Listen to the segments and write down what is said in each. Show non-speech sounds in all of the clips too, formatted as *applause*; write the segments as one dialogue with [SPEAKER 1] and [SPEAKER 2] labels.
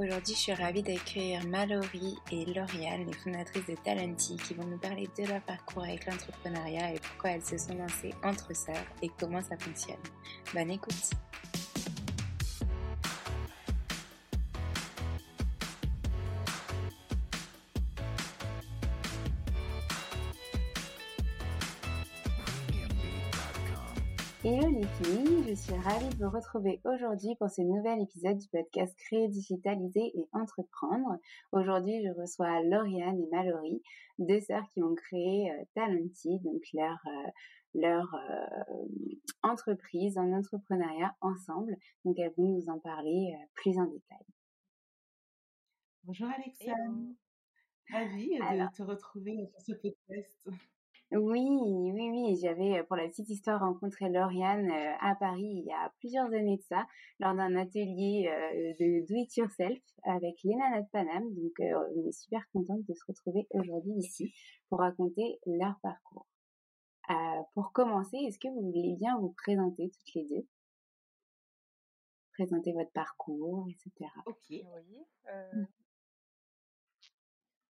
[SPEAKER 1] Aujourd'hui, je suis ravie d'accueillir Mallory et Lauriane, les fondatrices de Talenti, qui vont nous parler de leur parcours avec l'entrepreneuriat et pourquoi elles se sont lancées entre sœurs et comment ça fonctionne. Bonne écoute! Suis ravie de vous retrouver aujourd'hui pour ce nouvel épisode du podcast Créer, Digitaliser et Entreprendre. Aujourd'hui, je reçois Lauriane et Mallory, deux sœurs qui ont créé euh, Talenti, donc leur, euh, leur euh, entreprise en entrepreneuriat ensemble. Donc elles vont nous en parler euh, plus en détail.
[SPEAKER 2] Bonjour Alexa, ravie de
[SPEAKER 1] Alors-
[SPEAKER 2] te retrouver sur ce podcast.
[SPEAKER 1] Oui, oui, oui. J'avais, euh, pour la petite histoire, rencontré Lauriane euh, à Paris il y a plusieurs années de ça, lors d'un atelier euh, de Do It Yourself avec Léna Panam. Donc, euh, on est super contente de se retrouver aujourd'hui ici pour raconter leur parcours. Euh, pour commencer, est-ce que vous voulez bien vous présenter toutes les deux? Présenter votre parcours, etc.
[SPEAKER 2] Ok,
[SPEAKER 3] Oui. euh,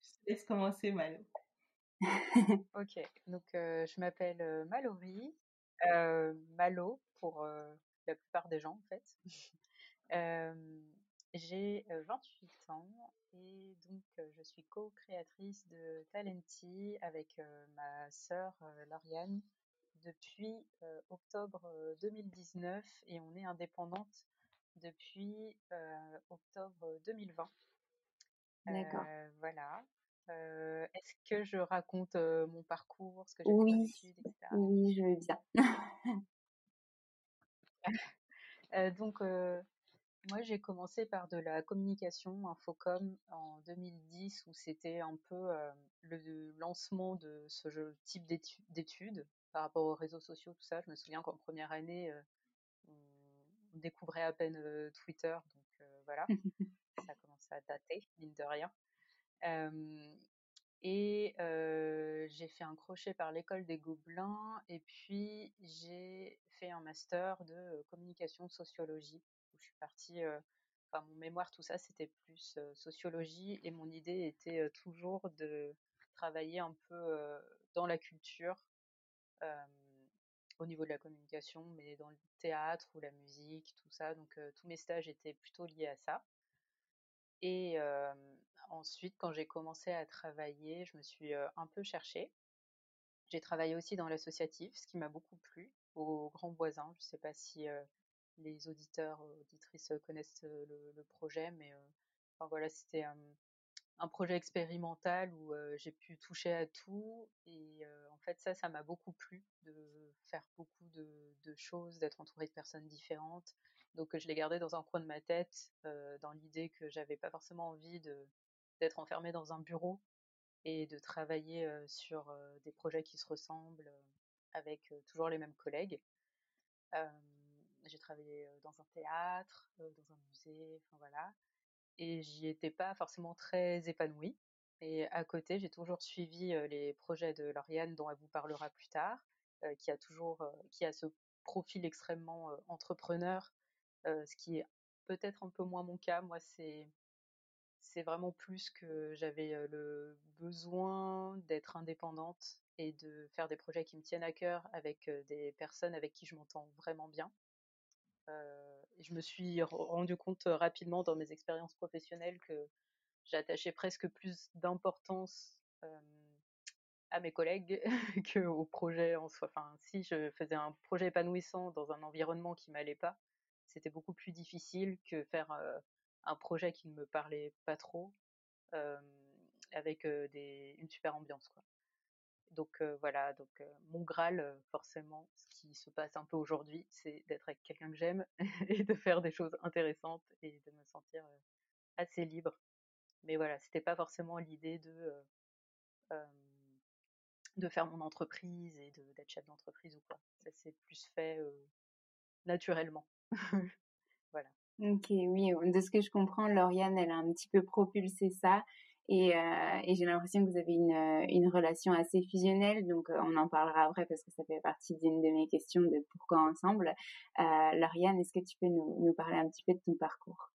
[SPEAKER 2] je te laisse commencer Malo. *laughs*
[SPEAKER 3] ok. Donc, euh, je m'appelle Mallory. euh, Malo pour euh, la plupart des gens, en fait. *laughs* J'ai euh, 28 ans et donc je suis co-créatrice de Talenti avec ma sœur Lauriane depuis octobre euh, 2019 et on est indépendante depuis octobre 2020.
[SPEAKER 1] D'accord.
[SPEAKER 3] Voilà. Euh, Est-ce que je raconte euh, mon parcours, ce que j'ai fait
[SPEAKER 1] Oui.
[SPEAKER 3] études, etc.
[SPEAKER 1] Oui, je veux bien. *laughs* *laughs*
[SPEAKER 3] Euh, donc, moi, j'ai commencé par de la communication infocom en 2010, où c'était un peu le lancement de ce jeu- type d'étu- d'études par rapport aux réseaux sociaux, tout ça. Je me souviens qu'en première année, on découvrait à peine Twitter, donc euh, voilà, *laughs* ça commence à dater, mine de rien. Et j'ai fait un crochet par l'école des Gobelins et puis j'ai fait un master de communication sociologie où je suis partie, enfin mon mémoire tout ça c'était plus sociologie et mon idée était toujours de travailler un peu dans la culture, au niveau de la communication, mais dans le théâtre ou la musique, tout ça. Donc tous mes stages étaient plutôt liés à ça. Et ensuite, quand j'ai commencé à travailler, je me suis un peu cherchée. J'ai travaillé aussi dans l'associatif, ce qui m'a beaucoup plu, au Grand Voisin. Je ne sais pas si les auditeurs, auditrices connaissent le, projet, mais voilà, c'était un projet expérimental où j'ai pu toucher à tout et en fait ça ça m'a beaucoup plu de faire beaucoup de, choses d'être entourée de personnes différentes donc je l'ai gardé dans un coin de ma tête dans l'idée que j'avais pas forcément envie de d'être enfermée dans un bureau et de travailler sur des projets qui se ressemblent avec toujours les mêmes collègues j'ai travaillé dans un théâtre dans un musée enfin voilà et j'y étais pas forcément très épanouie. Et à côté, j'ai toujours suivi les projets de Lauriane, dont elle vous parlera plus tard, qui a toujours, qui a ce profil extrêmement entrepreneur, ce qui est peut-être un peu moins mon cas. Moi, c'est c'est vraiment plus que j'avais le besoin d'être indépendante et de faire des projets qui me tiennent à cœur avec des personnes avec qui je m'entends vraiment bien. Je me suis rendu compte rapidement dans mes expériences professionnelles que j'attachais presque plus d'importance à mes collègues *laughs* qu'au projet en soi. Enfin, si je faisais un projet épanouissant dans un environnement qui m'allait pas, c'était beaucoup plus difficile que faire un projet qui ne me parlait pas trop avec des, une super ambiance. Quoi. Donc voilà, donc mon Graal, forcément, ce qui se passe un peu aujourd'hui, c'est d'être avec quelqu'un que j'aime *laughs* et de faire des choses intéressantes et de me sentir assez libre. Mais voilà, c'était pas forcément l'idée de de faire mon entreprise et d'être chef d'entreprise ou quoi. Ça s'est plus fait naturellement. *laughs* voilà.
[SPEAKER 1] Ok, oui, de ce que je comprends, Lauriane, elle a un petit peu propulsé ça et, euh, j'ai l'impression que vous avez une, euh, une relation assez fusionnelle, donc euh, on en parlera après parce que ça fait partie d'une de mes questions de pourquoi ensemble. Euh, Lauriane, est-ce que tu peux nous, nous, parler un petit peu de ton parcours?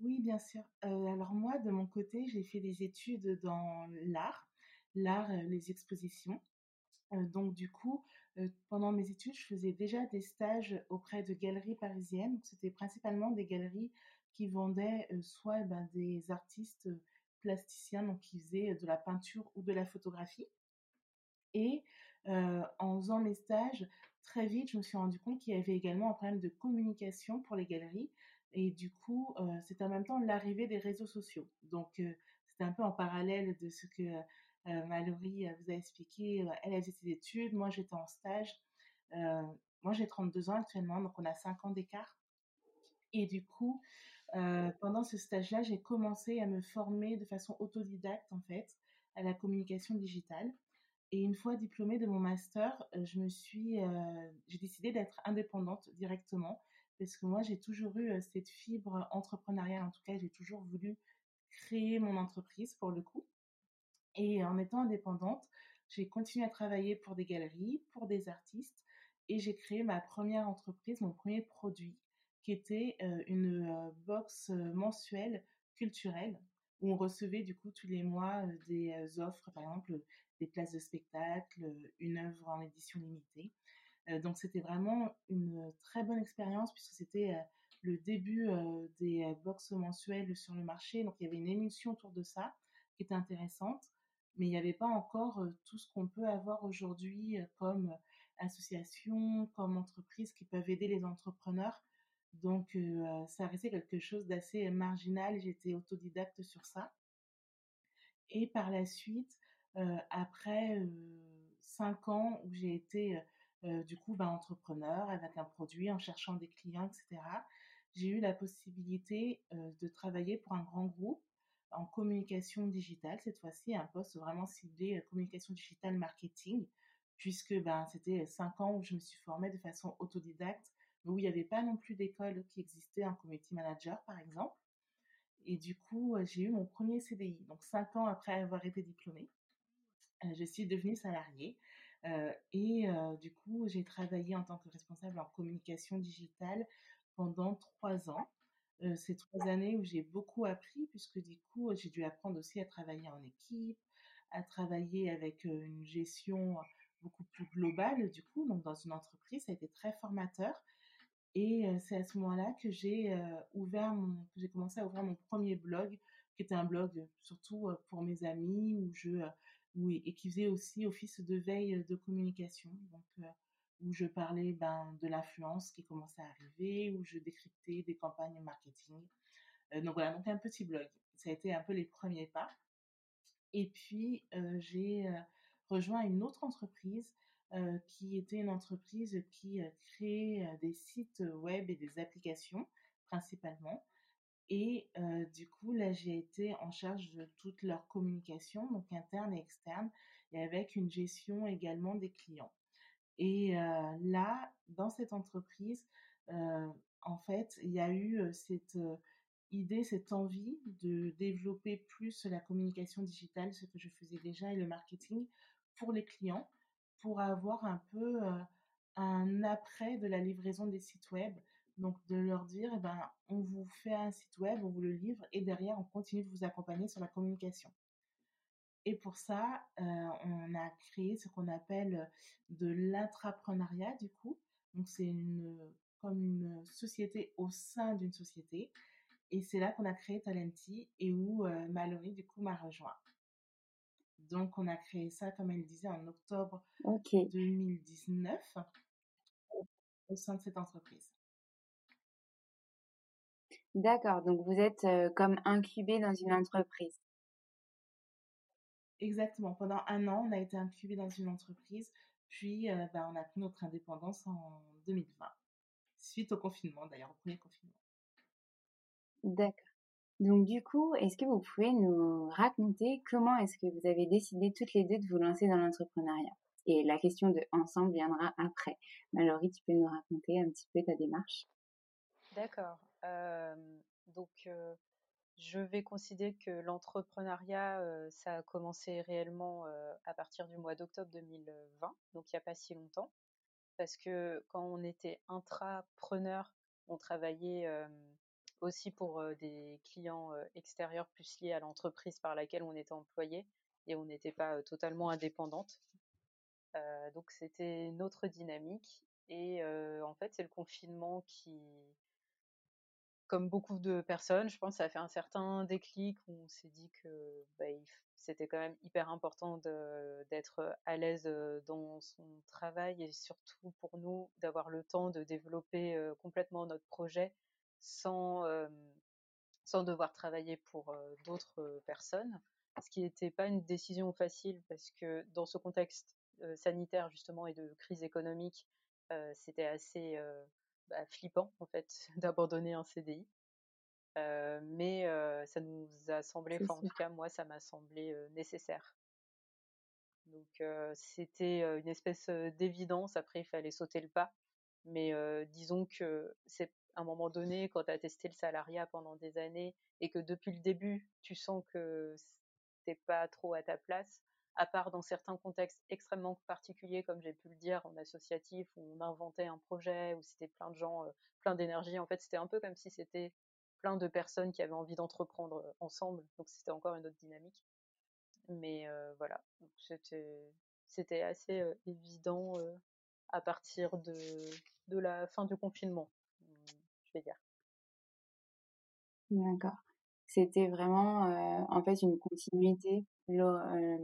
[SPEAKER 2] Oui, bien sûr. Alors moi, de mon côté, j'ai fait des études dans l'art, l'art, les expositions. Donc du coup, pendant mes études, je faisais déjà des stages auprès de galeries parisiennes. C'était principalement des galeries qui vendaient soit ben, des artistes plasticiens, donc qui faisaient de la peinture ou de la photographie. Et en faisant mes stages, très vite, je me suis rendu compte qu'il y avait également un problème de communication pour les galeries. Et du coup, c'est en même temps l'arrivée des réseaux sociaux. Donc, c'était un peu en parallèle de ce que Mallory vous a expliqué. Elle a fait ses études, moi j'étais en stage. moi j'ai 32 ans actuellement, donc on a 5 ans d'écart. Et du coup, euh, pendant ce stage-là, j'ai commencé à me former de façon autodidacte, en fait, à la communication digitale. Et une fois diplômée de mon master, euh, je me suis, euh, j'ai décidé d'être indépendante directement parce que moi, j'ai toujours eu cette fibre entrepreneuriale. En tout cas, j'ai toujours voulu créer mon entreprise pour le coup. Et en étant indépendante, j'ai continué à travailler pour des galeries, pour des artistes, et j'ai créé ma première entreprise, mon premier produit, qui était une box mensuelle culturelle où on recevait du coup tous les mois des offres, par exemple des places de spectacle, une œuvre en édition limitée. donc c'était vraiment une très bonne expérience puisque c'était le début des box mensuelles sur le marché. Donc il y avait une émulsion autour de ça qui était intéressante, mais il n'y avait pas encore tout ce qu'on peut avoir aujourd'hui comme associations, comme entreprises qui peuvent aider les entrepreneurs donc, ça restait quelque chose d'assez marginal. J'étais autodidacte sur ça. Et par la suite, après cinq ans où j'ai été du coup ben, entrepreneur avec un produit, en cherchant des clients, etc., j'ai eu la possibilité de travailler pour un grand groupe en communication digitale, cette fois-ci, un poste vraiment ciblé communication digitale marketing, puisque ben, c'était cinq ans où je me suis formée de façon autodidacte où il n'y avait pas non plus d'école qui existait en community manager, par exemple. Et du coup, euh, j'ai eu mon premier CDI. Donc, cinq ans après avoir été diplômée, euh, je suis devenue salariée. Euh, et du coup, j'ai travaillé en tant que responsable en communication digitale pendant trois ans. Ces trois années où j'ai beaucoup appris, puisque du coup, j'ai dû apprendre aussi à travailler en équipe, à travailler avec une gestion beaucoup plus globale du coup, donc dans une entreprise, ça a été très formateur. Et c'est à ce moment-là que j'ai ouvert mon, j'ai commencé à ouvrir mon premier blog, qui était un blog surtout pour mes amis, où je, où, et qui faisait aussi office de veille de communication, où je parlais ben, de l'influence qui commençait à arriver, où je décryptais des campagnes marketing. donc voilà, donc un petit blog. Ça a été un peu les premiers pas. Et puis j'ai rejoint une autre entreprise qui était une entreprise qui créait des sites web et des applications principalement. Et du coup, là, j'ai été en charge de toute leur communication, donc interne et externe, et avec une gestion également des clients. Et là, dans cette entreprise, en fait, il y a eu cette idée, cette envie de développer plus la communication digitale, ce que je faisais déjà, et le marketing pour les clients, pour avoir un peu un après de la livraison des sites web. Donc de leur dire, eh ben, on vous fait un site web, on vous le livre, et derrière, on continue de vous accompagner sur la communication. Et pour ça, on a créé ce qu'on appelle de l'intrapreneuriat, du coup. Donc c'est une, comme une société au sein d'une société. Et c'est là qu'on a créé Talenti et où Mallory, du coup, m'a rejoint. Donc, on a créé ça, comme elle disait, en octobre 2019 au sein de cette entreprise.
[SPEAKER 1] D'accord, donc vous êtes comme incubé dans une entreprise.
[SPEAKER 2] Exactement, pendant un an, on a été incubé dans une entreprise, puis ben, on a pris notre indépendance en 2020, suite au confinement d'ailleurs, au premier confinement.
[SPEAKER 1] D'accord. Donc du coup, est-ce que vous pouvez nous raconter comment est-ce que vous avez décidé toutes les deux de vous lancer dans l'entrepreneuriat? Et la question de ensemble viendra après. Mallory, tu peux nous raconter un petit peu ta démarche?
[SPEAKER 3] D'accord. donc je vais considérer que l'entrepreneuriat, ça a commencé réellement à partir du mois d'octobre 2020, donc il n'y a pas si longtemps. Parce que quand on était intrapreneur, on travaillait aussi pour des clients extérieurs plus liés à l'entreprise par laquelle on était employé et on n'était pas totalement indépendante. donc c'était une autre dynamique et en fait c'est le confinement qui, comme beaucoup de personnes, je pense, ça a fait un certain déclic où on s'est dit que bah, c'était quand même hyper important d'être à l'aise dans son travail et surtout pour nous d'avoir le temps de développer complètement notre projet sans, sans devoir travailler pour d'autres personnes, ce qui n'était pas une décision facile parce que dans ce contexte sanitaire justement et de crise économique, c'était assez bah, flippant en fait *laughs* d'abandonner un CDI. mais ça nous a semblé, enfin en tout cas moi ça m'a semblé nécessaire. Donc c'était une espèce d'évidence. Après il fallait sauter le pas, mais disons que c'est à un moment donné, quand tu as testé le salariat pendant des années et que depuis le début, tu sens que t'es pas trop à ta place, à part dans certains contextes extrêmement particuliers, comme j'ai pu le dire, en associatif, où on inventait un projet, où c'était plein de gens, euh, plein d'énergie. En fait, c'était un peu comme si c'était plein de personnes qui avaient envie d'entreprendre euh, ensemble. Donc, c'était encore une autre dynamique. Mais euh, voilà, c'était, assez évident à partir de, de la fin du confinement dire.
[SPEAKER 1] D'accord. C'était vraiment euh, en fait une continuité. Euh,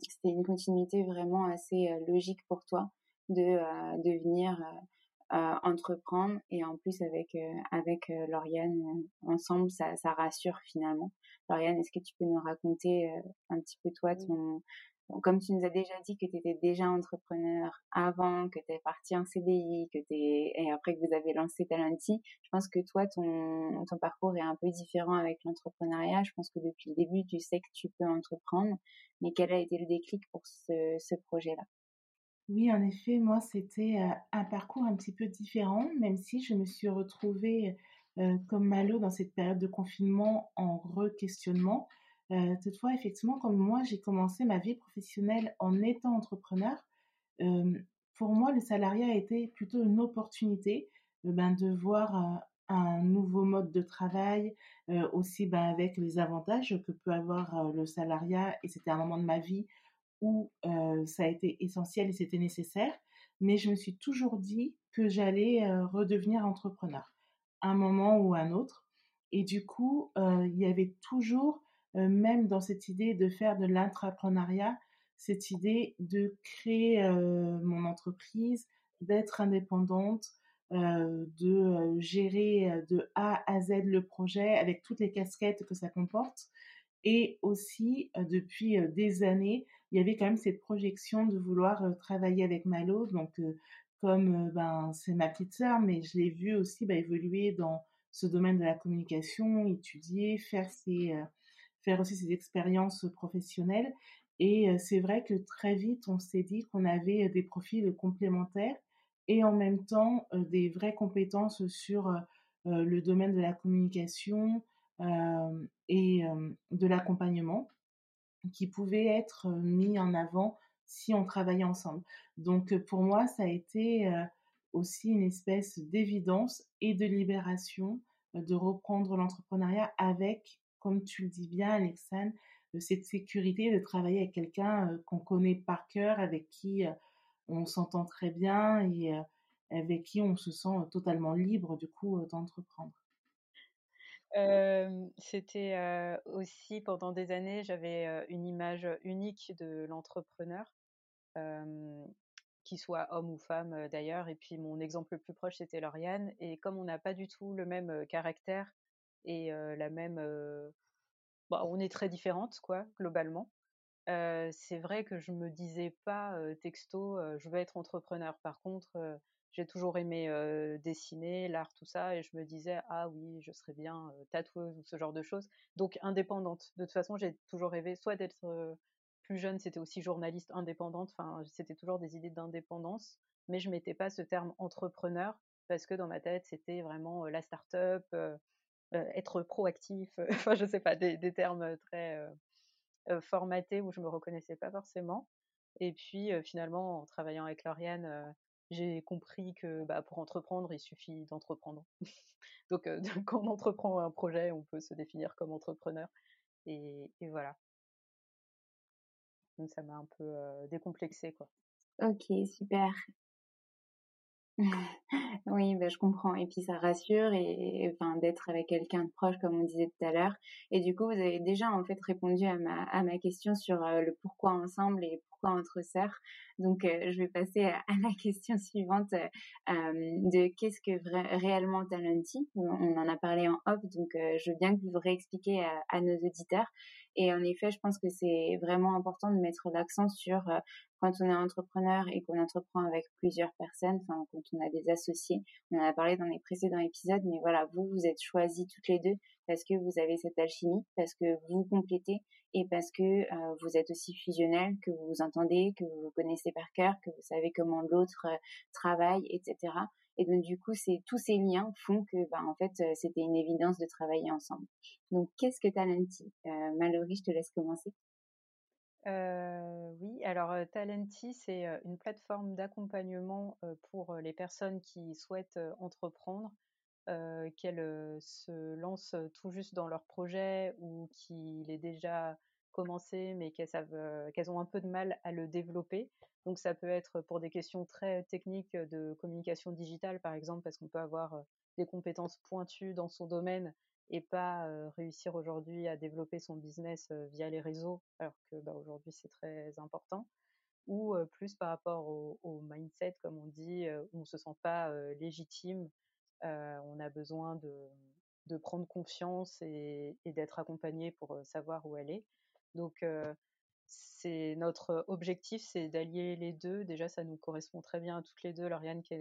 [SPEAKER 1] c'était une continuité vraiment assez euh, logique pour toi de, de venir entreprendre et en plus avec avec Lauriane ensemble ça, ça rassure finalement. Lauriane, est-ce que tu peux nous raconter un petit peu toi ton comme tu nous as déjà dit que tu étais déjà entrepreneur avant, que tu es parti en CDI, que es, et après que vous avez lancé Talenti, je pense que toi, ton, ton parcours est un peu différent avec l'entrepreneuriat. Je pense que depuis le début, tu sais que tu peux entreprendre. Mais quel a été le déclic pour ce, ce projet-là?
[SPEAKER 2] Oui, en effet, moi, c'était euh, un parcours un petit peu différent, même si je me suis retrouvée euh, comme Malo dans cette période de confinement en re-questionnement. Euh, toutefois, effectivement, comme moi, j'ai commencé ma vie professionnelle en étant entrepreneur, euh, pour moi, le salariat a été plutôt une opportunité euh, ben, de voir un nouveau mode de travail, aussi ben, avec les avantages que peut avoir le salariat. Et c'était un moment de ma vie où ça a été essentiel et c'était nécessaire. Mais je me suis toujours dit que j'allais redevenir entrepreneur, un moment ou un autre. Et du coup, il y avait toujours, même dans cette idée de faire de l'intrapreneuriat, cette idée de créer mon entreprise, d'être indépendante, de gérer de A à Z le projet avec toutes les casquettes que ça comporte. Et aussi, depuis des années, il y avait quand même cette projection de vouloir travailler avec Malo. Donc, comme ben, c'est ma petite sœur, mais je l'ai vue aussi ben, évoluer dans ce domaine de la communication, étudier, faire, ses, faire aussi ses expériences professionnelles. Et c'est vrai que très vite, on s'est dit qu'on avait des profils complémentaires et en même temps des vraies compétences sur le domaine de la communication et de l'accompagnement qui pouvaient être mis en avant si on travaillait ensemble. Donc pour moi, ça a été aussi une espèce d'évidence et de libération de reprendre l'entrepreneuriat avec, comme tu le dis bien, Alexandre, cette sécurité de travailler avec quelqu'un qu'on connaît par cœur, avec qui on s'entend très bien et avec qui on se sent totalement libre du coup d'entreprendre.
[SPEAKER 3] c'était aussi pendant des années, j'avais une image unique de l'entrepreneur, qu'il soit homme ou femme d'ailleurs. Et puis mon exemple le plus proche, c'était Lauriane. Et comme on n'a pas du tout le même caractère et la même bah, on est très différentes, quoi, globalement. c'est vrai que je me disais pas texto, je veux être entrepreneur. Par contre, j'ai toujours aimé dessiner, l'art, tout ça, et je me disais ah oui, je serais bien tatoueuse ou ce genre de choses. Donc indépendante. De toute façon, j'ai toujours rêvé soit d'être plus jeune, c'était aussi journaliste indépendante. Enfin, c'était toujours des idées d'indépendance, mais je mettais pas ce terme entrepreneur parce que dans ma tête, c'était vraiment la start-up être proactif, euh, *laughs* enfin je sais pas, des, termes très euh, formatés où je me reconnaissais pas forcément. Et puis finalement, en travaillant avec Lauriane, j'ai compris que bah, pour entreprendre, il suffit d'entreprendre. *laughs* *laughs* Donc quand on entreprend un projet, on peut se définir comme entrepreneur. Et, voilà. Donc ça m'a un peu décomplexé quoi.
[SPEAKER 1] Ok, super. Oui, bah, je comprends et puis ça rassure et d'être avec quelqu'un de proche comme on disait tout à l'heure et du coup, vous avez déjà en fait répondu à ma à ma question sur, le pourquoi ensemble et pourquoi entre sœurs. Donc je vais passer à la *laughs* question suivante, de qu'est-ce que réellement Talenti? On en a parlé en off donc je veux bien que vous vous réexpliquiez à à nos auditeurs et en effet, je pense que c'est vraiment important de mettre l'accent sur quand on est entrepreneur et qu'on entreprend avec plusieurs personnes, enfin quand on a des associés, on en a parlé dans les précédents épisodes, mais voilà, vous vous êtes choisis toutes les deux parce que vous avez cette alchimie, parce que vous vous complétez et parce que euh, vous êtes aussi fusionnel, que vous vous entendez, que vous vous connaissez par cœur, que vous savez comment l'autre euh, travaille, etc. Et donc du coup, c'est tous ces liens font que, bah, en fait, euh, c'était une évidence de travailler ensemble. Donc, qu'est-ce que Talenti euh, je te laisse commencer.
[SPEAKER 3] Euh, oui, alors Talenti, c'est une plateforme d'accompagnement pour les personnes qui souhaitent entreprendre, qu'elles se lancent tout juste dans leur projet ou qu'il est déjà commencé mais qu'elles savent qu'elles ont un peu de mal à le développer. Donc ça peut être pour des questions très techniques de communication digitale par exemple parce qu'on peut avoir des compétences pointues dans son domaine et pas réussir aujourd'hui à développer son business via les réseaux, alors que bah, aujourd'hui c'est très important, ou plus par rapport au, mindset, comme on dit, où on se sent pas légitime, on a besoin de, prendre confiance et, d'être accompagné pour savoir où est. Donc c'est notre objectif, c'est d'allier les deux. Déjà, ça nous correspond très bien à toutes les deux. Lauriane, qui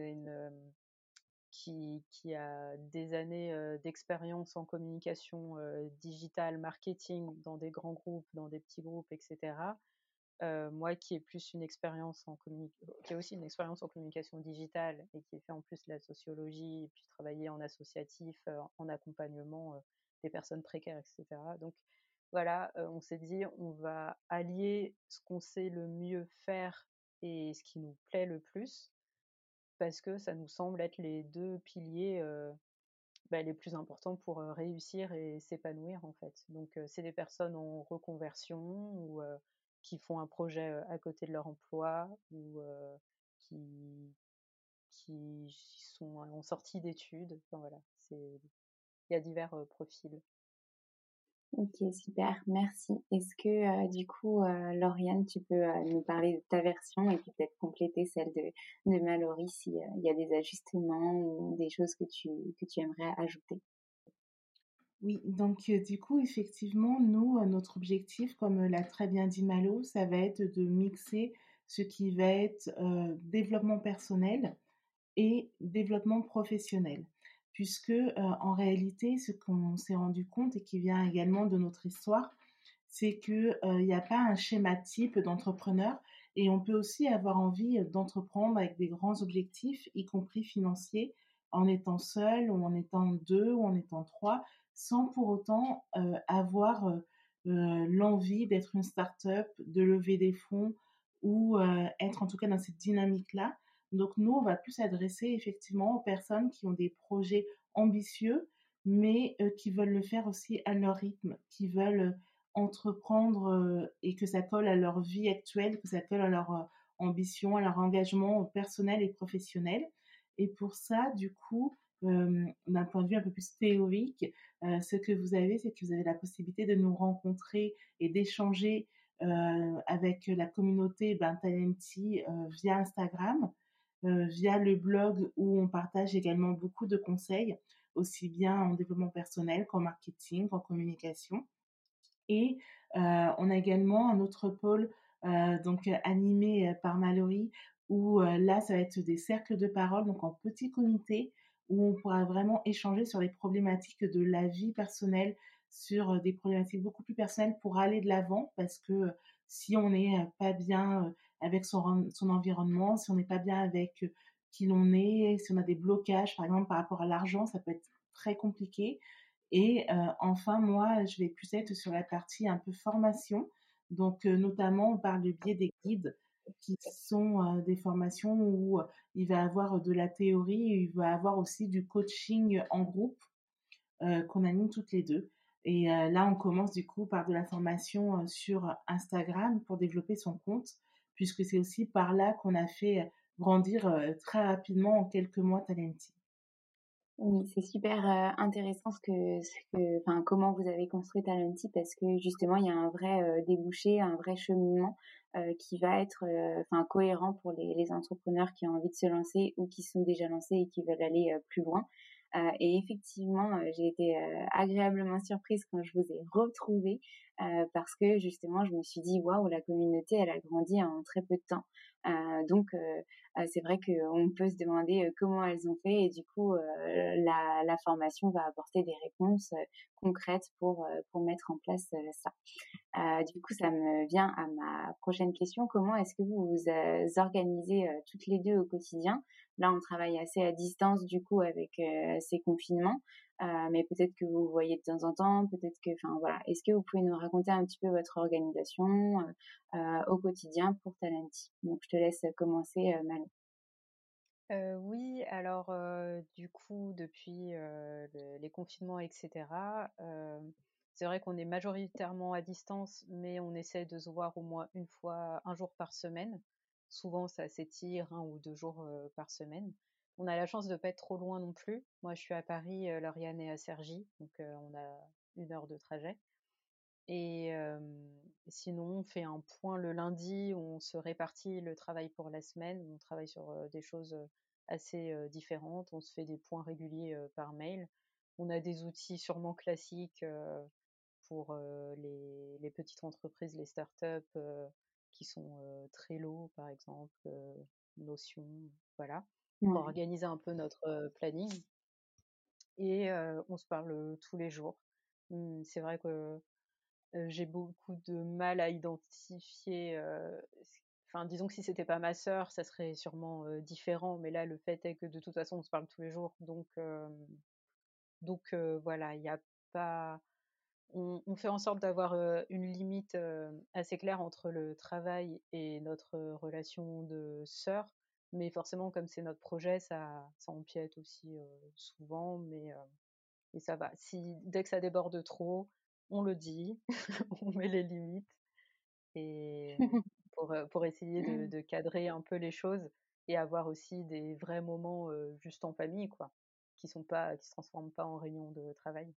[SPEAKER 3] qui, a des années d'expérience en communication digitale, marketing, dans des grands groupes, dans des petits groupes, etc. moi qui ai plus une expérience en qui aussi une expérience en communication digitale et qui ai fait en plus la sociologie et puis travaillé en associatif, en accompagnement des personnes précaires, etc. Donc voilà, on s'est dit on va allier ce qu'on sait le mieux faire et ce qui nous plaît le plus parce que ça nous semble être les deux piliers bah, les plus importants pour réussir et s'épanouir en fait. Donc c'est des personnes en reconversion ou qui font un projet à côté de leur emploi ou qui qui sont en sortie d'études. Voilà, c'est il y a divers profils.
[SPEAKER 1] Ok, super, merci. Est-ce que du coup, Lauriane, tu peux nous parler de ta version et peut-être compléter celle de, de s'il y a des ajustements ou des choses que tu, que tu aimerais ajouter?
[SPEAKER 2] Oui, donc du coup, effectivement, nous, notre objectif, comme l'a très bien dit Malo, ça va être de mixer ce qui va être développement personnel et développement professionnel puisque en réalité, ce qu'on s'est rendu compte et qui vient également de notre histoire, c'est qu'il n'y a pas un schéma type d'entrepreneur et on peut aussi avoir envie d'entreprendre avec des grands objectifs, y compris financiers, en étant seul ou en étant deux ou en étant trois, sans pour autant avoir l'envie d'être une start-up, de lever des fonds ou être en tout cas dans cette dynamique-là. Donc nous, on va plus s'adresser effectivement aux personnes qui ont des projets ambitieux, mais qui veulent le faire aussi à leur rythme, qui veulent entreprendre et que ça colle à leur vie actuelle, que ça colle à leur ambition, à leur engagement personnel et professionnel. Et pour ça, du coup, d'un point de vue un peu plus théorique, ce que vous avez, c'est que vous avez la possibilité de nous rencontrer et d'échanger avec la communauté ben, Talenti via Instagram. Euh, via le blog où on partage également beaucoup de conseils, aussi bien en développement personnel qu'en marketing, qu'en communication. Et euh, on a également un autre pôle euh, donc animé par Mallory où là ça va être des cercles de parole donc en petit comité où on pourra vraiment échanger sur les problématiques de la vie personnelle, sur des problématiques beaucoup plus personnelles pour aller de l'avant parce que si on n'est pas bien avec son, environnement, si on n'est pas bien avec qui l'on est, si on a des blocages, par exemple, par rapport à l'argent, ça peut être très compliqué. Et enfin, moi, je vais plus être sur la partie un peu formation. Donc, notamment par le biais des guides qui sont des formations où il va avoir de la théorie, il va avoir aussi du coaching en groupe qu'on anime toutes les deux. Et là, on commence du coup par de la formation sur Instagram pour développer son compte, puisque c'est aussi par là qu'on a fait grandir très rapidement en quelques mois Talenti.
[SPEAKER 1] Oui, c'est super intéressant ce que, comment vous avez construit Talenti parce que justement il y a un vrai débouché, un vrai cheminement qui va être, cohérent pour les, les, entrepreneurs qui ont envie de se lancer ou qui sont déjà lancés et qui veulent aller plus loin. Euh, et effectivement, euh, j'ai été euh, agréablement surprise quand je vous ai retrouvé parce que justement, je me suis dit waouh, la communauté, elle a grandi en très peu de temps. donc, c'est vrai qu'on peut se demander comment elles ont fait et du coup, la, la, formation va apporter des réponses concrètes pour pour mettre en place ça. du coup, ça me vient à ma prochaine question. Comment est-ce que vous vous organisez toutes les deux au quotidien Là, on travaille assez à distance du coup avec euh, ces confinements, euh, mais peut-être que vous voyez de temps en temps, peut-être que, enfin voilà. Est-ce que vous pouvez nous raconter un petit peu votre organisation euh, au quotidien pour Talenti? Donc, je te laisse commencer, Malou.
[SPEAKER 3] Oui, alors du coup, depuis les confinements, etc., c'est vrai qu'on est majoritairement à distance, mais on essaie de se voir au moins une fois, un jour par semaine. Souvent, ça s'étire un ou deux jours par semaine. On a la chance de ne pas être trop loin non plus. Moi, je suis à Paris, Lauriane est à Cergy, donc on a une heure de trajet. Et sinon, on fait un point le lundi on se répartit le travail pour la semaine. On travaille sur des choses assez différentes. On se fait des points réguliers par mail. On a des outils sûrement classiques pour les, petites entreprises, les startups, qui sont très Trello par exemple, Notion, voilà, pour organiser un peu notre planning. Et on se parle tous les jours. Mmh, c'est vrai que j'ai beaucoup de mal à identifier. Enfin, disons que si c'était pas ma sœur, ça serait sûrement différent. Mais là, le fait est que de toute façon, on se parle tous les jours. Donc, donc voilà, il n'y a pas on, fait en sorte d'avoir une limite assez claire entre le travail et notre relation de sœur. Mais forcément, comme c'est notre projet, ça, ça empiète aussi souvent. Mais et ça va. Si dès que ça déborde trop, on le dit, *laughs* on met les limites et *laughs* pour, pour essayer de, de, cadrer un peu les choses et avoir aussi des vrais moments juste en famille, quoi, qui sont pas, qui se transforment pas en réunion de travail.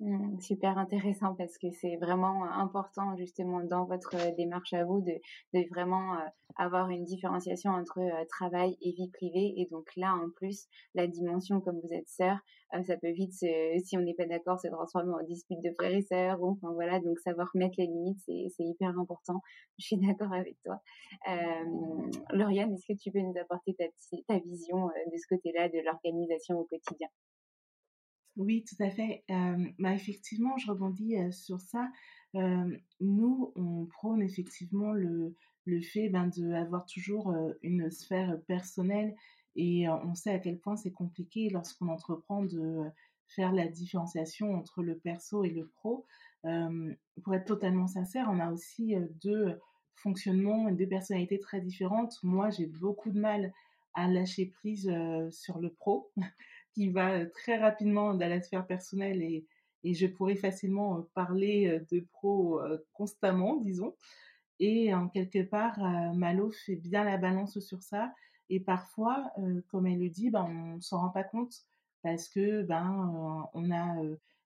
[SPEAKER 1] Mmh, super intéressant parce que c'est vraiment important justement dans votre démarche à vous de, de vraiment avoir une différenciation entre travail et vie privée et donc là en plus la dimension comme vous êtes sœur ça peut vite si on n'est pas d'accord se transformer en dispute de frères et sœurs ou enfin voilà donc savoir mettre les limites c'est hyper important. *laughs* Je suis d'accord avec toi. Euh, Lauriane est-ce que tu peux nous apporter ta, ta vision de ce côté-là de l'organisation au quotidien?
[SPEAKER 2] Oui, tout à fait. bah, effectivement, je rebondis sur ça. nous, on prône effectivement le, le fait ben, d'avoir toujours une sphère personnelle et on sait à quel point c'est compliqué lorsqu'on entreprend de faire la différenciation entre le perso et le pro. pour être totalement sincère, on a aussi deux fonctionnements, deux personnalités très différentes. Moi, j'ai beaucoup de mal à lâcher prise sur le pro qui va très rapidement dans la sphère personnelle et, et je pourrais facilement parler de pro constamment, disons. Et en quelque part, Malo fait bien la balance sur ça. Et parfois, comme elle le dit, ben, on s'en rend pas compte parce que ben on a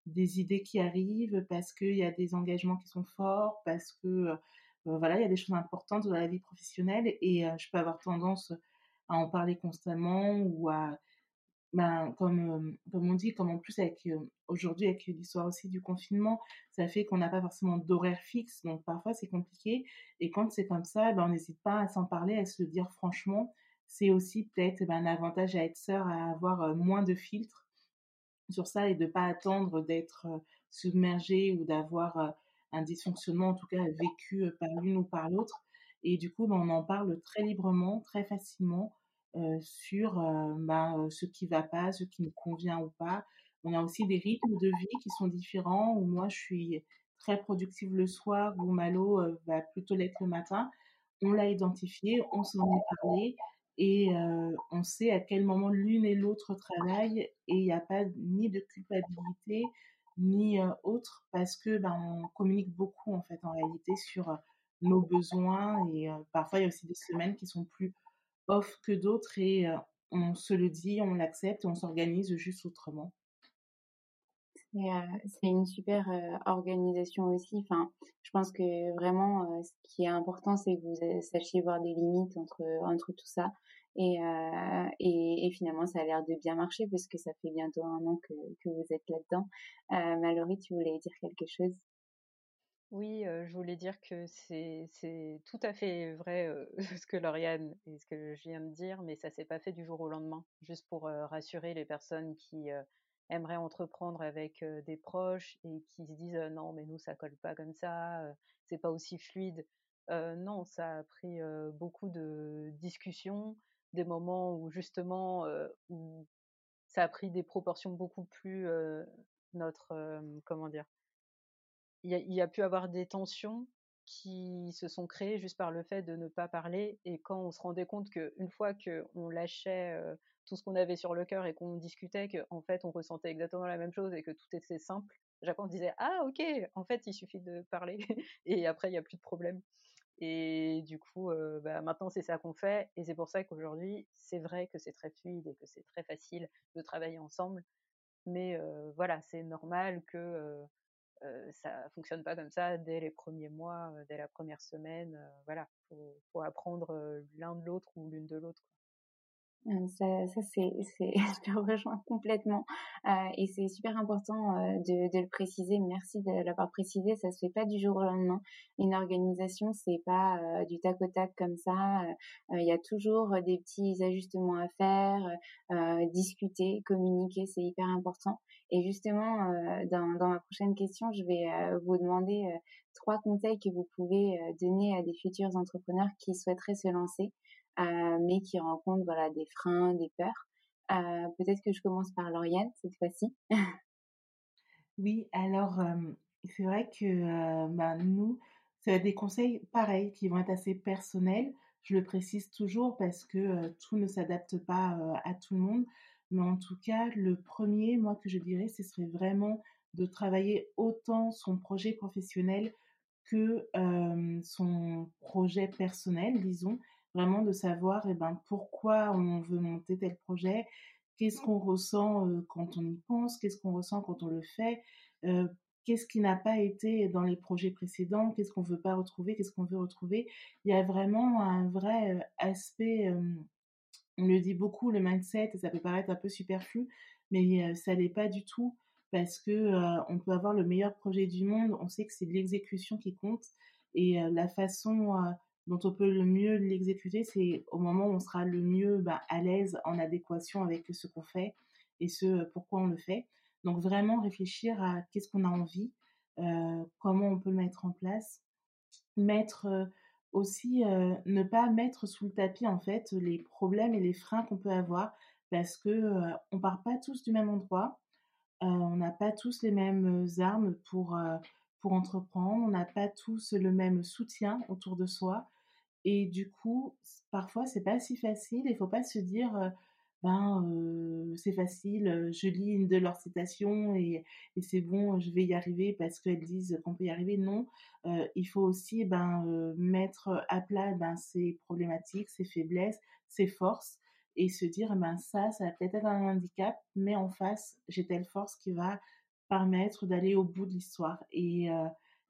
[SPEAKER 2] des idées qui arrivent, parce qu'il y a des engagements qui sont forts, parce que voilà, il y a des choses importantes dans la vie professionnelle et je peux avoir tendance à en parler constamment ou à ben, comme, comme on dit, comme en plus avec aujourd'hui avec l'histoire aussi du confinement, ça fait qu'on n'a pas forcément d'horaire fixe, donc parfois c'est compliqué. Et quand c'est comme ça, ben, on n'hésite pas à s'en parler, à se dire franchement. C'est aussi peut-être ben, un avantage à être sœur, à avoir moins de filtres sur ça et de pas attendre d'être submergé ou d'avoir un dysfonctionnement, en tout cas vécu par l'une ou par l'autre. Et du coup, ben, on en parle très librement, très facilement sur bah, ce qui va pas, ce qui nous convient ou pas. On a aussi des rythmes de vie qui sont différents, moi je suis très productive le soir, où Malo va plutôt l'être le matin. On l'a identifié, on s'en est parlé et on sait à quel moment l'une et l'autre travaillent et il n'y a pas ni de culpabilité ni autre parce que ben, on communique beaucoup en fait en réalité sur nos besoins et parfois il y a aussi des semaines qui sont plus off que d'autres et on se le dit, on l'accepte on s'organise juste autrement.
[SPEAKER 1] C'est une super organisation aussi. Enfin, je pense que vraiment, ce qui est important, c'est que vous sachiez voir des limites entre entre tout ça. Et, et, finalement, ça a l'air de bien marcher puisque ça fait bientôt un an que, que vous êtes là-dedans. Euh, tu voulais dire quelque chose?
[SPEAKER 3] Oui, je voulais dire que c'est tout à fait vrai, *laughs* ce que Lauriane et ce que je viens de dire, mais ça s'est pas fait du jour au lendemain. Juste pour, rassurer les personnes qui, aimeraient entreprendre avec, des proches et qui se disent: «Non, mais nous ça colle pas comme ça, c'est pas aussi fluide». non, ça a pris, beaucoup de discussions, des moments où justement, où ça a pris des proportions beaucoup plus, notre, comment dire? Il y a, pu avoir des tensions qui se sont créées juste par le fait de ne pas parler et quand on se rendait compte qu'une fois qu'on lâchait tout ce qu'on avait sur le cœur et qu'on discutait qu'en fait on ressentait exactement la même chose et que tout était simple, Jacques disait ah ok en fait il suffit de parler *laughs* et après il n'y a plus de problème et du coup bah, maintenant c'est ça qu'on fait et c'est pour ça qu'aujourd'hui c'est vrai que c'est très fluide et que c'est très facile de travailler ensemble. Mais voilà c'est normal que ça fonctionne pas comme ça dès les premiers mois, euh, dès la première semaine. Euh, voilà, faut, faut apprendre l'un de l'autre ou l'une de l'autre.
[SPEAKER 1] Ça, ça *laughs* c'est, je te rejoins complètement euh, et c'est super important euh, de, de, le préciser. Merci de l'avoir précisé. Ça se fait pas du jour au lendemain. Une organisation, c'est pas euh, du tac au tac comme ça. Il y a toujours des petits ajustements à faire, discuter, communiquer, c'est hyper important. Et justement, dans, dans ma prochaine question, je vais vous demander trois conseils que vous pouvez donner à des futurs entrepreneurs qui souhaiteraient se lancer euh, mais qui rencontrent voilà des freins, des peurs. Euh, peut-être que je commence par Lauriane cette fois-ci. *laughs*
[SPEAKER 2] oui, alors c'est vrai que bah, nous, c'est des conseils pareils qui vont être assez personnels. Je le précise toujours parce que tout ne s'adapte pas à tout le monde. Mais en tout cas, le premier, moi, que je dirais, ce serait vraiment de travailler autant son projet professionnel que son projet personnel, disons, vraiment de savoir eh ben, pourquoi on veut monter tel projet, qu'est-ce qu'on ressent quand on y pense, qu'est-ce qu'on ressent quand on le fait, qu'est-ce qui n'a pas été dans les projets précédents, qu'est-ce qu'on veut pas retrouver, qu'est-ce qu'on veut retrouver. Il y a vraiment un vrai aspect, on le dit beaucoup, le mindset, et ça peut paraître un peu superflu, mais ça l'est pas du tout parce que on peut avoir le meilleur projet du monde, on sait que c'est l'exécution qui compte et la façon dont on peut le mieux l'exécuter, c'est au moment où on sera le mieux bah, à l'aise, en adéquation avec ce qu'on fait et ce pourquoi on le fait. Donc vraiment réfléchir à qu'est-ce qu'on a envie, euh, comment on peut le mettre en place, mettre euh, aussi euh, ne pas mettre sous le tapis en fait les problèmes et les freins qu'on peut avoir parce que on part pas tous du même endroit, on n'a pas tous les mêmes armes pour pour entreprendre, on n'a pas tous le même soutien autour de soi. Et du coup, parfois, c'est pas si facile. Il faut pas se dire, ben, c'est facile, je lis une de leurs citations et, et c'est bon, je vais y arriver parce qu'elles disent qu'on peut y arriver. Non, il faut aussi ben, mettre à plat ben, ses problématiques, ses faiblesses, ses forces et se dire, ben ça, ça va peut-être être un handicap, mais en face, j'ai telle force qui va permettre d'aller au bout de l'histoire. Et,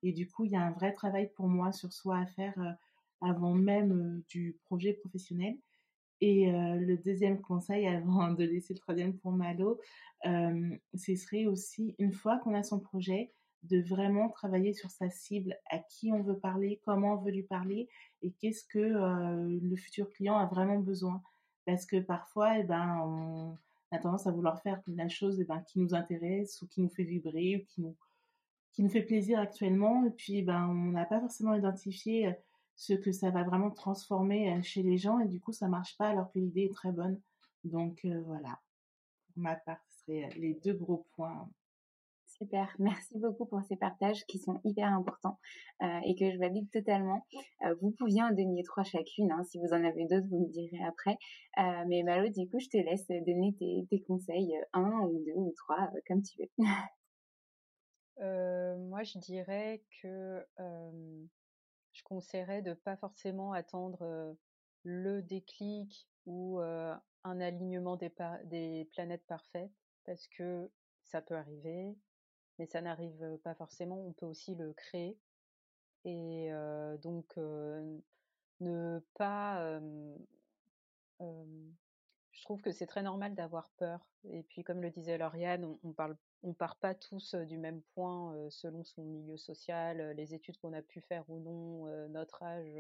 [SPEAKER 2] et du coup, il y a un vrai travail pour moi sur soi à faire avant même du projet professionnel. Et le deuxième conseil, avant *laughs* de laisser le troisième pour Malo, ce serait aussi, une fois qu'on a son projet, de vraiment travailler sur sa cible, à qui on veut parler, comment on veut lui parler et qu'est-ce que le futur client a vraiment besoin. Parce que parfois, eh ben, on a tendance à vouloir faire la chose eh ben, qui nous intéresse ou qui nous fait vibrer ou qui nous, qui nous fait plaisir actuellement. Et puis, ben, on n'a pas forcément identifié ce que ça va vraiment transformer chez les gens et du coup, ça marche pas alors que l'idée est très bonne. Donc voilà, pour ma part, ce serait les deux gros points
[SPEAKER 1] Super, merci beaucoup pour ces partages qui sont hyper importants euh, et que je valide totalement. Euh, vous pouviez en donner trois chacune, hein, si vous en avez d'autres, vous me direz après. Euh, mais Malo, du coup, je te laisse donner tes, conseils, un ou deux ou trois, comme tu veux.
[SPEAKER 3] moi, je dirais que je conseillerais de pas forcément attendre le déclic ou un alignement des, des planètes parfaites parce que ça peut arriver, mais ça n'arrive pas forcément. On peut aussi le créer. Et donc, ne pas... je trouve que c'est très normal d'avoir peur. Et puis, comme le disait Lauriane, on, on parle on part pas tous du même point selon son milieu social, les études qu'on a pu faire ou non, notre âge,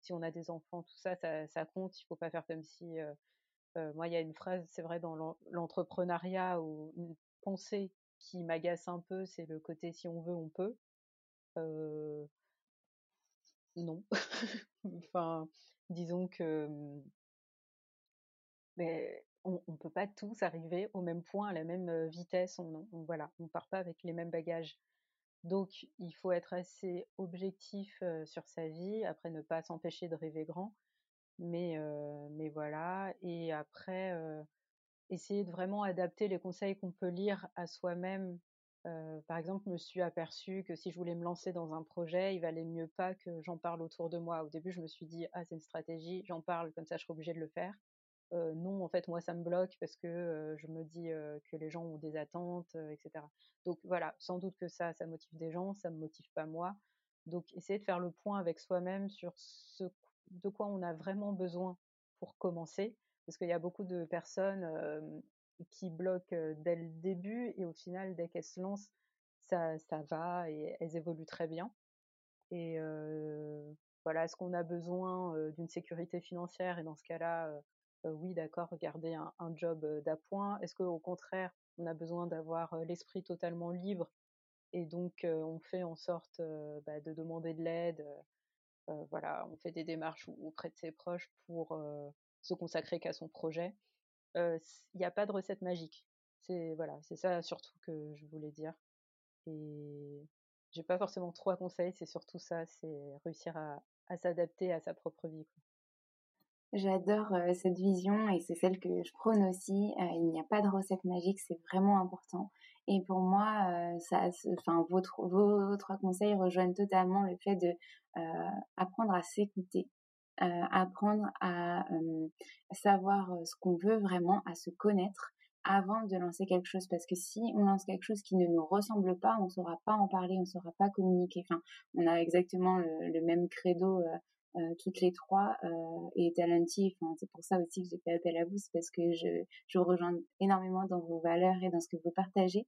[SPEAKER 3] si on a des enfants, tout ça, ça, compte. Il faut pas faire comme si. moi, il y a une phrase, c'est vrai, dans l'entrepreneuriat ou une pensée qui m'agace un peu, c'est le côté si on veut, on peut. non. *laughs* enfin, disons que. Mais on peut pas tous arriver au même point, à la même vitesse. On voilà, on part pas avec les mêmes bagages. Donc, il faut être assez objectif sur sa vie. Après, ne pas s'empêcher de rêver grand. Mais, mais voilà. Et après, essayer de vraiment adapter les conseils qu'on peut lire à soi-même. par exemple, je me suis aperçue que si je voulais me lancer dans un projet, il valait mieux pas que j'en parle autour de moi. Au début, je me suis dit, ah, c'est une stratégie, j'en parle, comme ça je serai obligée de le faire. Euh, non, en fait, moi, ça me bloque parce que euh, je me dis euh, que les gens ont des attentes, etc. Donc voilà, sans doute que ça, ça motive des gens, ça me motive pas moi. Donc essayer de faire le point avec soi-même sur ce de quoi on a vraiment besoin pour commencer, parce qu'il y a beaucoup de personnes qui bloquent dès le début et au final, dès qu'elles se lancent, ça, ça va et elles évoluent très bien. Et voilà, est-ce qu'on a besoin d'une sécurité financière? Et dans ce cas-là, oui, d'accord, garder un, job d'appoint Est-ce qu'au contraire, on a besoin d'avoir l'esprit totalement libre et donc on fait en sorte bah, de demander de l'aide Voilà, on fait des démarches auprès de ses proches pour se consacrer qu'à son projet. Il n'y a pas de recette magique. C'est voilà, c'est ça surtout que je voulais dire. Et j'ai pas forcément trois conseils, c'est surtout ça, c'est réussir à, s'adapter à sa propre vie.
[SPEAKER 1] J'adore cette vision et c'est celle que je prône aussi. il n'y a pas de recette magique, c'est vraiment important. Et pour moi, ça, enfin, vos, trois conseils rejoignent totalement le fait de apprendre à s'écouter, apprendre à savoir ce qu'on veut vraiment, à se connaître avant de lancer quelque chose parce que si on lance quelque chose qui ne nous ressemble pas, on ne saura pas en parler, on ne saura pas communiquer. On a exactement le, même credo euh, euh, toutes les trois euh, et Talenty. Enfin, c'est pour ça aussi que j'ai fait appel à vous, c'est parce que je, je vous rejoins énormément dans vos valeurs et dans ce que vous partagez.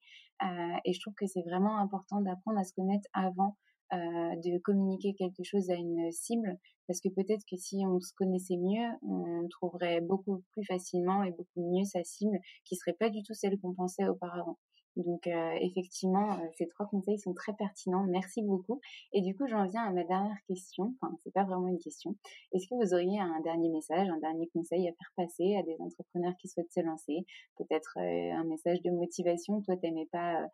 [SPEAKER 1] et je trouve que c'est vraiment important d'apprendre à se connaître avant euh, de communiquer quelque chose à une cible, parce que peut-être que si on se connaissait mieux, on trouverait beaucoup plus facilement et beaucoup mieux sa cible, qui serait pas du tout celle qu'on pensait auparavant. Donc euh, effectivement, euh, ces trois conseils sont très pertinents. Merci beaucoup. Et du coup, j'en viens à ma dernière question. Enfin, c'est pas vraiment une question. Est-ce que vous auriez un dernier message, un dernier conseil à faire passer à des entrepreneurs qui souhaitent se lancer? Peut-être euh, un message de motivation. Toi, t'aimais pas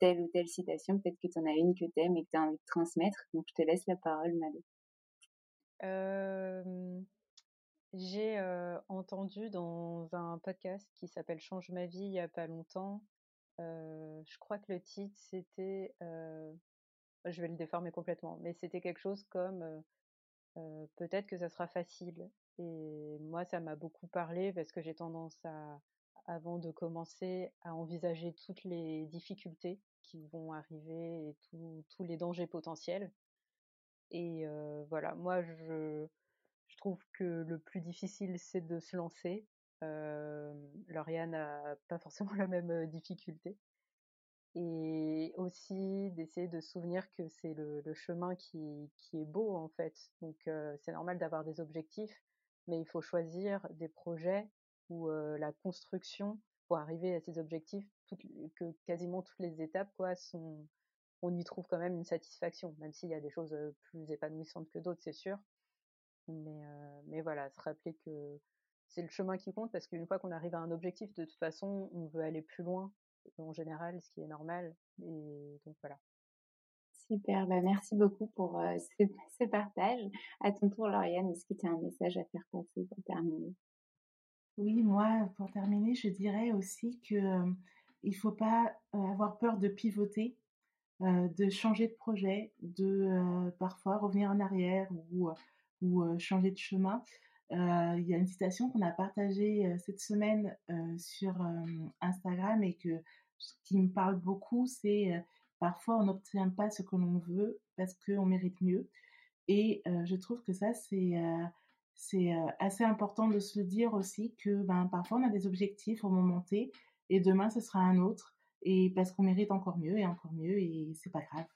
[SPEAKER 1] telle ou telle citation. Peut-être que tu en as une que t'aimes et que tu as envie de transmettre. Donc, je te laisse la parole, Malo.
[SPEAKER 3] J'ai entendu dans un podcast qui s'appelle Change ma vie il y a pas longtemps je crois que le titre, c'était, je vais le déformer complètement, mais c'était quelque chose comme peut-être que ça sera facile. Et moi, ça m'a beaucoup parlé parce que j'ai tendance à, avant de commencer, à envisager toutes les difficultés qui vont arriver et tous les dangers potentiels. Et voilà, moi, je, trouve que le plus difficile, c'est de se lancer Lauriane n'a pas forcément la même difficulté. Et aussi d'essayer de souvenir que c'est le, chemin qui, est beau en fait. Donc c'est normal d'avoir des objectifs, mais il faut choisir des projets où la construction pour arriver à ces objectifs, que quasiment toutes les étapes quoi on y trouve quand même une satisfaction, même s'il y a des choses plus épanouissantes que d'autres, c'est sûr. Mais voilà, se rappeler que c'est le chemin qui compte parce qu'une fois qu'on arrive à un objectif, de toute façon, on veut aller plus loin en général, ce qui est normal. Et donc voilà.
[SPEAKER 1] Super, bah merci beaucoup pour euh, *laughs* ce, partage. À ton tour, Lauriane, est-ce que tu as un message à faire passer pour terminer?
[SPEAKER 2] Oui, moi, pour terminer, je dirais aussi que euh, il faut pas euh, avoir peur de pivoter, de changer de projet, de parfois revenir en arrière ou, ou changer de chemin. Euh, il y a une citation qu'on a partagée euh, cette semaine euh, sur Instagram et que ce qui me parle beaucoup, c'est parfois on n'obtient pas ce que l'on veut parce qu'on mérite mieux. Et je trouve que ça, c'est assez important de se dire aussi que ben, parfois on a des objectifs au moment T et demain ce sera un autre et parce qu'on mérite encore mieux et encore mieux et c'est pas grave.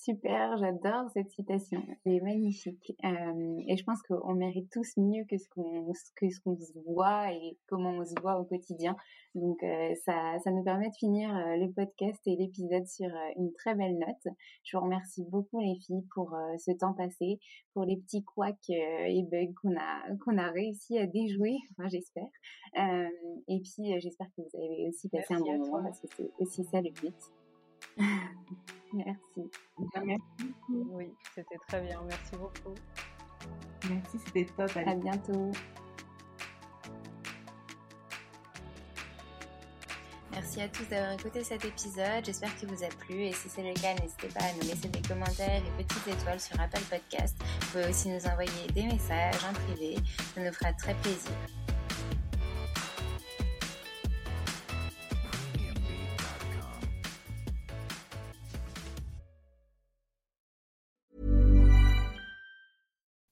[SPEAKER 1] Super, j'adore cette citation. Elle est magnifique. Euh, et je pense qu'on mérite tous mieux que ce qu'on que ce qu'on se voit et comment on se voit au quotidien. Donc euh, ça, ça nous permet de finir euh, le podcast et l'épisode sur une très belle note. Je vous remercie beaucoup les filles pour ce temps passé, pour les petits couacs et bugs qu'on a qu'on a réussi à déjouer. *laughs* Enfin j'espère. et puis j'espère que vous avez aussi passé un bon moment parce que c'est aussi ça le but. Merci.
[SPEAKER 2] Merci
[SPEAKER 3] Oui, c'était très bien. Merci beaucoup.
[SPEAKER 2] Merci, c'était top.
[SPEAKER 1] À bientôt.
[SPEAKER 4] Merci à tous d'avoir écouté cet épisode. J'espère qu'il vous a plu. Et si c'est le cas, n'hésitez pas à nous laisser des commentaires et petites étoiles sur Apple Podcast. Vous pouvez aussi nous envoyer des messages en privé. Ça nous fera très plaisir.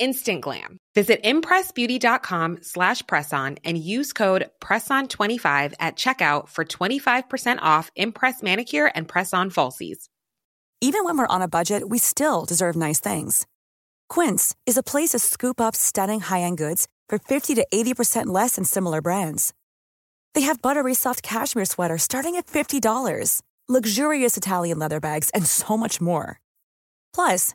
[SPEAKER 5] instant glam. Visit impressbeauty.com slash presson and use code PRESSON25 at checkout for 25% off Impress manicure and press-on falsies.
[SPEAKER 6] Even when we're on a budget, we still deserve nice things. Quince is a place to scoop up stunning high-end goods for 50 to 80% less than similar brands. They have buttery soft cashmere sweaters starting at $50 luxurious Italian leather bags, and so much more. Plus,